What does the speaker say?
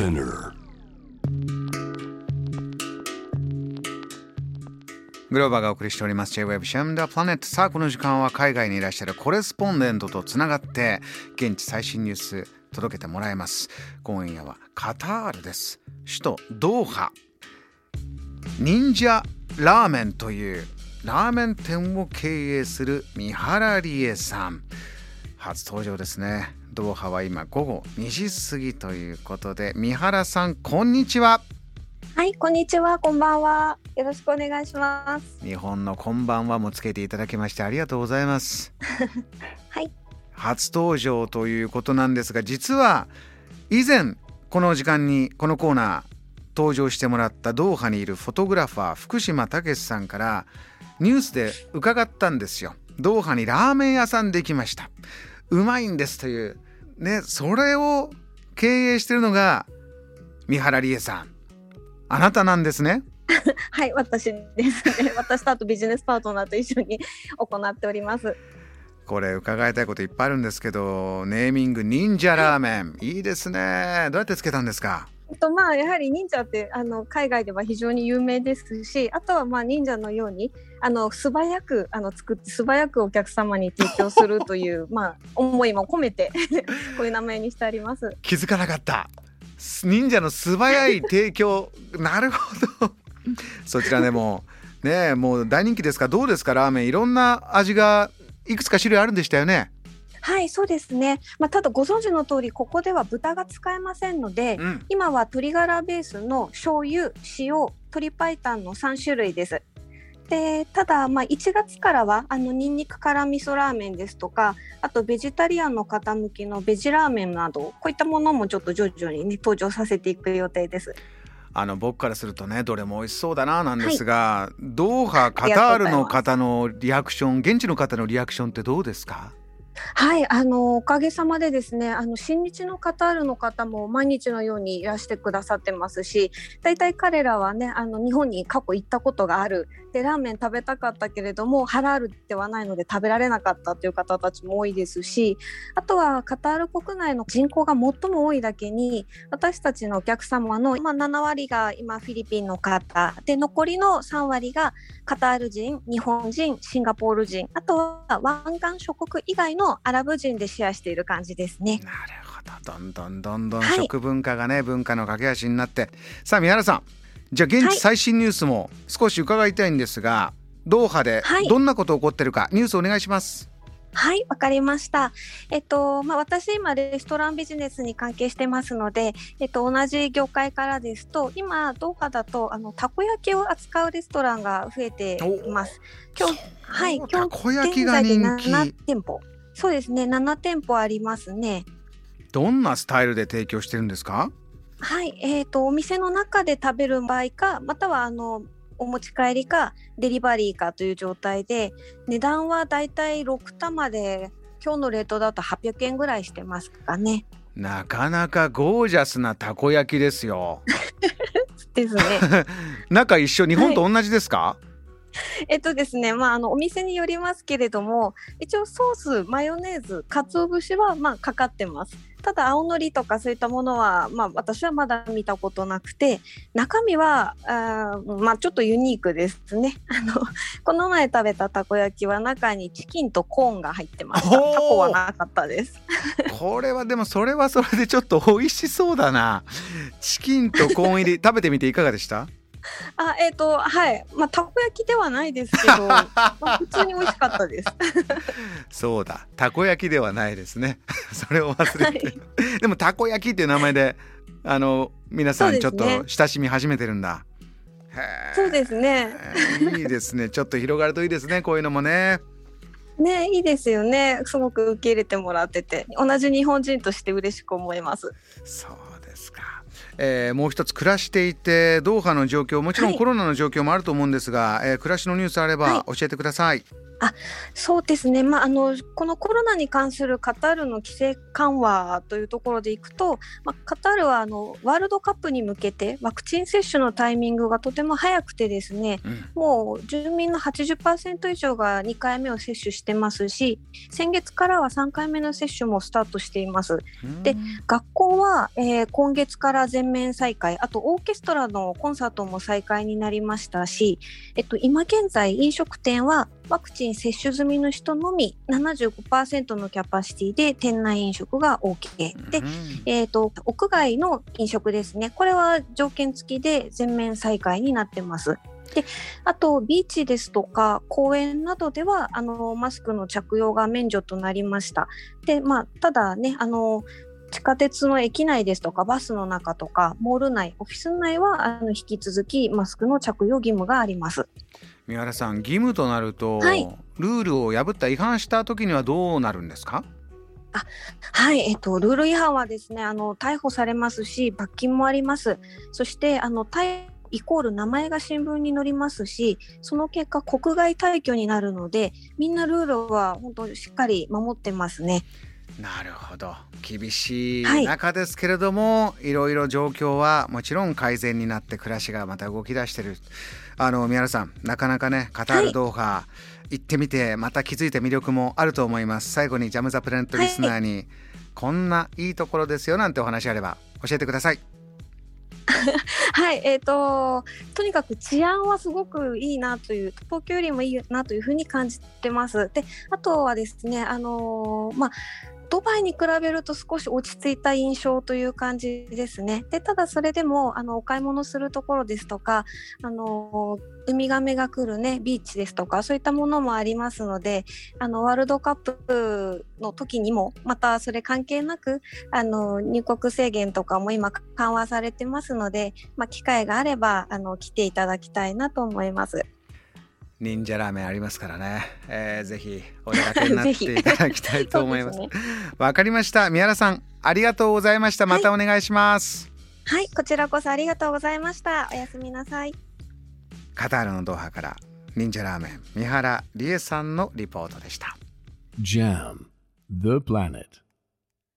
Spinner グローバーがお送りしております。J-Web シャムダプラネットさあこの時間は海外にいらっしゃるコレスポンデントとつながって現地最新ニュース届けてもらいます。今夜はカタールです。首都ドーハ。忍者ラーメンというラーメン店を経営する三原理恵さん。初登場ですね。ドーハは今午後2時過ぎということで三原さんこんにちは。はい、こんにちは、こんばんは。よろしくお願いします。日本のこんばんはもつけていただきましてありがとうございます。はい、初登場ということなんですが実は以前この時間にこのコーナー登場してもらったドーハにいるフォトグラファー福島武さんからニュースで伺ったんですよ。ドーハにラーメン屋さんできましたうまいんですというねそれを経営してるのが三原理恵さん。あなたなんですね。はい、私ですね。私とあとビジネスパートナーと一緒に行っております。これ伺いたいこといっぱいあるんですけどネーミング忍者ラーメン。いいですね。どうやってつけたんですか？とまあやはり忍者ってあの海外では非常に有名ですし、あとはまあ忍者のようにあの素早くあの作って素早くお客様に提供するという まあ思いも込めて こういう名前にしてあります。気づかなかった。忍者の素早い提供。なるほど。そちらでもねもう大人気ですか？どうですか？ラーメン。いろんな味がいくつか種類あるんでしたよねはい、そうですね。まあただご存知の通りここでは豚が使えませんので、うん今は鶏ガラベースの醤油、塩、鶏白湯の3種類です。でただ、まあ、1月からはあのニンニク辛味噌ラーメンですとかあとベジタリアンの方向きのベジラーメンなどこういったものもちょっと徐々に、ね、登場させていく予定です。あの僕からするとねどれも美味しそうだななんですが、ドーハカタールの方のリアクション現地の方のリアクションってどうですか？はい、あのおかげさまでですね、あの新日のカタールの方も毎日のようにいらしてくださってますし、大体彼らはね、あの日本に過去行ったことがある、でラーメン食べたかったけれどもハラールではないので食べられなかったという方たちも多いですし、あとはカタール国内の人口が最も多いだけに、私たちのお客様の今7割が今フィリピンの方。で残りの3割がカタール人、日本人、シンガポール人、あとは湾岸諸国以外のアラブ人でシェアしている感じですね。なるほど。どんどんどんどんはい。食文化がね、文化の架け橋になって。さあ三原さん。じゃあ現はい。地最新ニュースも少し伺いたいんですが、ドーハではい。どんなこと起こってるか、ニュースお願いします。はい、わかりました。えっと、まあ、私今レストランビジネスに関係してますので、えっと、同じ業界からですと、今、ドーハだと、あの、たこ焼きを扱うレストランが増えています。今日、はい、今日たこ焼き現在でが人7気店舗。そうですね、7店舗ありますね。どんなスタイルで提供してるんですか？はい、えっ、と、お店の中で食べる場合か、または、あの、お持ち帰りか、デリバリーかという状態で、値段はだいたい6玉で、今日のレートだと800円ぐらいしてますかね。なかなかゴージャスなたこ焼きですよ ですね。中一緒日本と同じですか、えっとですね、まあ、あのお店によりますけれども、一応ソース、マヨネーズ、鰹節はまあかかってます。ただ青のりとかそういったものは、まあ、私はまだ見たことなくて中身はあー、まあ、ちょっとユニークですね。あのこの前食べたたこ焼きは中にチキンとコーンが入ってましたタコはなかったです。これはでもそれはそれでちょっと美味しそうだな。チキンとコーン入り食べてみていかがでした？あえっ、とはい。まあたこ焼きではないですけど、まあ、普通に美味しかったです。そうだ。たこ焼きではないですね。それを忘れて、はでもたこ焼きっていう名前であの皆さんちょっと親しみ始めてるんだ、そうですね。いいですね。ちょっと広がるといいですねこういうのもねねいいですよね。すごく受け入れてもらってて。同じ日本人として嬉しく思います。そうですか、えーもう一つ暮らしていてドーハの状況もちろんはい。コロナの状況もあると思うんですが、えー暮らしのニュースあればは教えてください、あそうですね、まあ、あのこのコロナに関するカタールの規制緩和というところでいくと、まあ、カタールはあのワールドカップに向けてワクチン接種のタイミングがとても早くてですね、うん、もう住民の80%以上が2回目を接種してますし先月からは3回目の接種もスタートしています。で学校は、えー、今月から全面再開あとオーケストラのコンサートも再開になりましたし、えっと、今現在飲食店はワクチン接種済みの人のみ75%のキャパシティで店内飲食が OK で、うん、えーと、屋外の飲食ですねこれは条件付きで全面再開になってます。であとビーチですとか公園などではあのマスクの着用が免除となりました。でまあ、ただねあの地下鉄の駅内ですとかバスの中とかモール内オフィス内はあの引き続きマスクの着用義務があります。三原さん義務となると、はい、ルールを破った違反した時にはどうなるんですか？あはい、えっと、ルール違反はですねあの逮捕されますし罰金もあります。そしてあの逮イコール名前が新聞に載りますしその結果国外退去になるのでみんなルールは本当しっかり守ってますね。なるほど。厳しい中ですけれども、はい、いろいろ状況はもちろん改善になって暮らしがまた動き出してる。あの宮原さんなかなかねカタールドーハ、はい、行ってみてまた気づいた魅力もあると思います。最後にジャム・ザ・プラネットリスナーに、はい、こんないいところですよなんてお話あれば教えてください。はい、えーと、とにかく治安はすごくいいなという東京よりもいいなというふうに感じてます。であとはですね、あのー、まあドバイに比べると少し落ち着いた印象という感じですね。でただそれでもあのお買い物するところですとかあのウミガメが来るねビーチですとかそういったものもありますのであのワールドカップの時にもまたそれ関係なくあの入国制限とかも今緩和されてますので、まあ、機会があればあの来ていただきたいなと思います。忍者ラーメンありますからね、えー、ぜひお出かけになって いただきたいと思います。わね、かりました。宮原さん、ありがとうございました。またお願いします。はい、はい、こちらこそありがとうございました。おやすみなさい。カタールのドーハから忍者ラーメン三原理恵さんのリポートでした。JAM The Planet